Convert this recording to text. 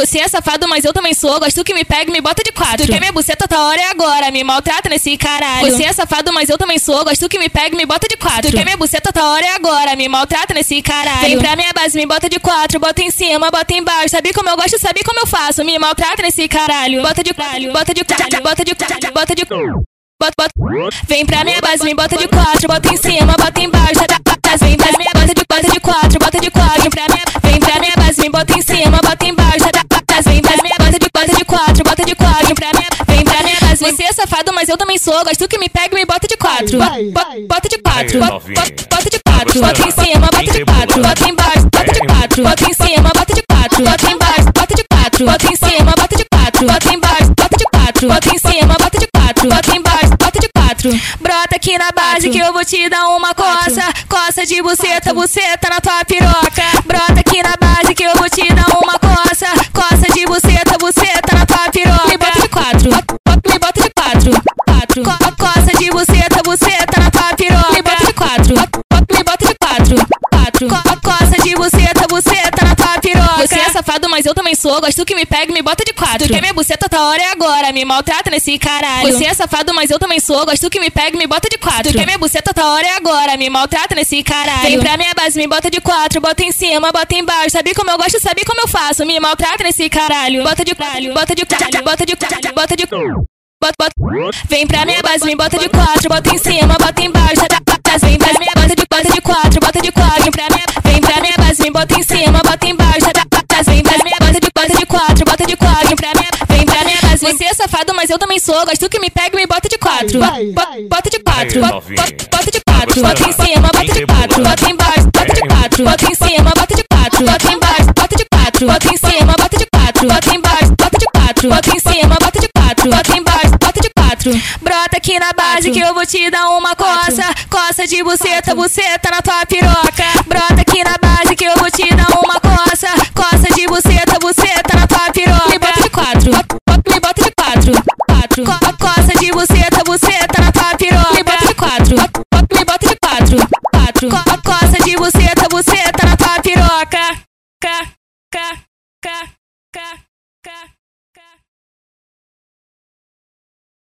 Você é safado, mas eu também sou. Gosto que me pega e me bota de quatro. Tu quer minha buceta, tá hora é agora. Me maltrata nesse caralho. Você é safado, mas eu também sou. Gosto que me pega e me bota de quatro. Tu quer minha buceta, tá hora é agora. Me maltrata nesse caralho. Vem pra minha base, me bota de quatro. Bota em cima, bota embaixo. Sabe como eu gosto, sabe como eu faço. Me maltrata nesse caralho. Bota de caralho, bota de caralho, bota de caralho, bota de Bota, bota. Vem pra minha base, me bota de quatro, bota em cima, bota embaixo, tá, tá, tá. Vem pra minha bota de, bota de quatro, bota de quatro. Vem pra minha, vem pra minha base, me bota em cima, bota embaixo, base. Você é safado, mas eu também sou. Gosto que me pega e me bota de quatro. Bota, de quatro, bota de quatro. Bota em cima, bota de quatro. Bota embaixo, bota de quatro. Bota em cima, bota de quatro. Bota embaixo, bota de quatro. Bota em cima, bota de quatro. Bota embaixo, bota de quatro. Bota em cima, bota de quatro. Bota embaixo, bota de quatro. Brota aqui na base que eu vou te dar uma coça. Coça de buceta, buceta na tua piroca. Brota aqui na mas eu também sou. Gosto que me pega e me bota de quatro. Tu quer minha buceta, tá hora é agora. Me maltrata nesse caralho. Você é safado, mas eu também sou. Gosto que me pega e me bota de quatro. Tu quer minha buceta, tá hora é agora. Me maltrata nesse caralho. Vem pra minha base, me bota de quatro. Bota em cima, bota embaixo. Sabe como eu gosto, sabe como eu faço. Me maltrata nesse caralho. Bota de caralho, bota de caralho, bota de caralho, bota de Bota, bota. Vem pra minha base, me bota de quatro, bota em cima, bota embaixo, tá, tá, tá. Vem pra minha bota de, bota de quatro, bota de quatro. Vem pra minha, vem pra minha base, me bota em cima, sou. Gosto que me pega e me bota de quatro. Bota, bota de quatro, bota de quatro. Bota em cima, bota de quatro. Bota embaixo, bota de quatro. Bota em cima, bota de quatro. Bota embaixo, bota de quatro. Bota em cima, bota de quatro. Bota embaixo, bota de quatro. Bota em cima, bota de quatro. Bota embaixo, bota de quatro. Brota aqui na base que eu vou te dar uma coça. Coça de buceta, buceta na tua piroca. buceta na tua piroca. Me bota de quatro. Me bota de quatro. Quatro. Co costa de buceta, buceta na tua piroca. K, K, K, K, K.